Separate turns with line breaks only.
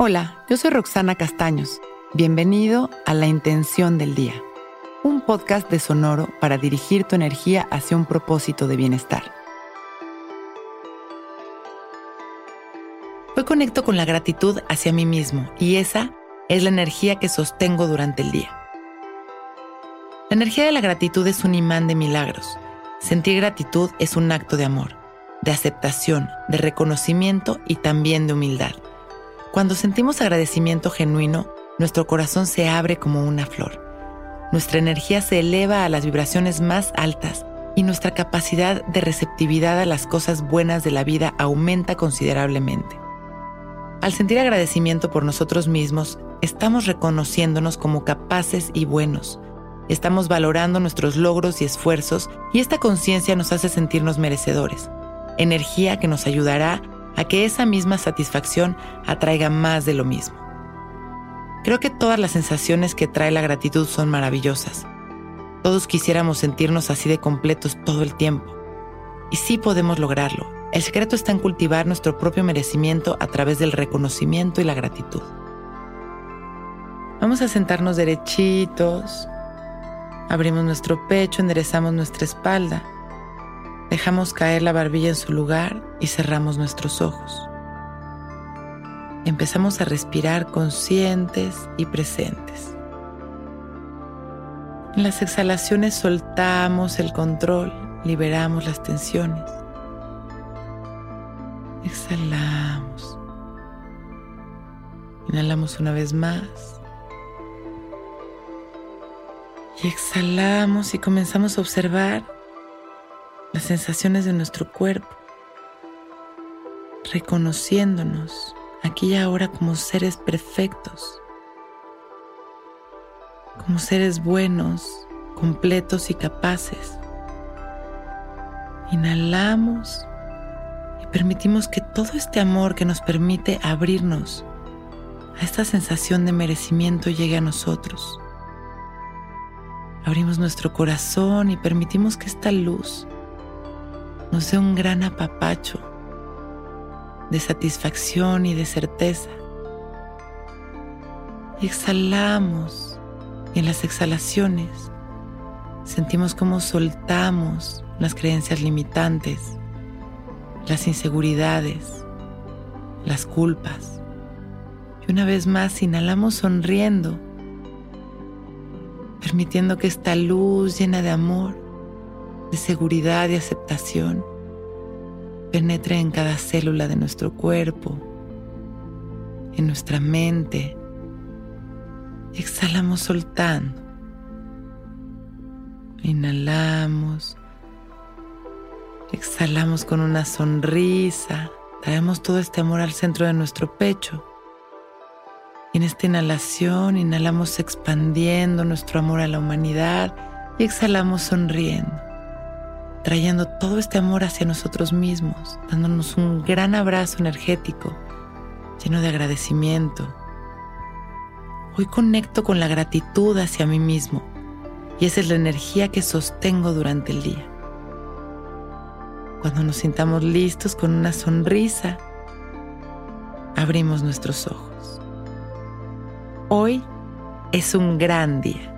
Hola, yo soy Roxana Castaños. Bienvenido a La Intención del Día, un podcast de Sonoro para dirigir tu energía hacia un propósito de bienestar. Hoy conecto con la gratitud hacia mí mismo y esa es la energía que sostengo durante el día. La energía de la gratitud es un imán de milagros. Sentir gratitud es un acto de amor, de aceptación, de reconocimiento y también de humildad. Cuando sentimos agradecimiento genuino, nuestro corazón se abre como una flor. Nuestra energía se eleva a las vibraciones más altas y nuestra capacidad de receptividad a las cosas buenas de la vida aumenta considerablemente. Al sentir agradecimiento por nosotros mismos, estamos reconociéndonos como capaces y buenos. Estamos valorando nuestros logros y esfuerzos y esta conciencia nos hace sentirnos merecedores, energía que nos ayudará a que esa misma satisfacción atraiga más de lo mismo. Creo que todas las sensaciones que trae la gratitud son maravillosas. Todos quisiéramos sentirnos así de completos todo el tiempo. Y sí podemos lograrlo. El secreto está en cultivar nuestro propio merecimiento a través del reconocimiento y la gratitud. Vamos a sentarnos derechitos. Abrimos nuestro pecho, enderezamos nuestra espalda Dejamos caer la barbilla en su lugar y cerramos nuestros ojos. Empezamos a respirar conscientes y presentes. En las exhalaciones soltamos el control, liberamos las tensiones. Exhalamos. Inhalamos una vez más. Y exhalamos y comenzamos a observar las sensaciones de nuestro cuerpo, reconociéndonos aquí y ahora como seres perfectos, como seres buenos, completos y capaces. Inhalamos y permitimos que todo este amor que nos permite abrirnos a esta sensación de merecimiento llegue a nosotros. Abrimos nuestro corazón y permitimos que esta luz nos un gran apapacho de satisfacción y de certeza. Y exhalamos y en las exhalaciones sentimos cómo soltamos las creencias limitantes, las inseguridades, las culpas. Y una vez más inhalamos sonriendo, permitiendo que esta luz llena de amor de seguridad y aceptación penetre en cada célula de nuestro cuerpo, en nuestra mente. Exhalamos soltando. Inhalamos. Exhalamos con una sonrisa. Traemos todo este amor al centro de nuestro pecho. Y en esta inhalación inhalamos expandiendo nuestro amor a la humanidad y exhalamos sonriendo trayendo todo este amor hacia nosotros mismos, dándonos un gran abrazo energético, lleno de agradecimiento. Hoy conecto con la gratitud hacia mí mismo y esa es la energía que sostengo durante el día. Cuando nos sintamos listos con una sonrisa, abrimos nuestros ojos. Hoy es un gran día.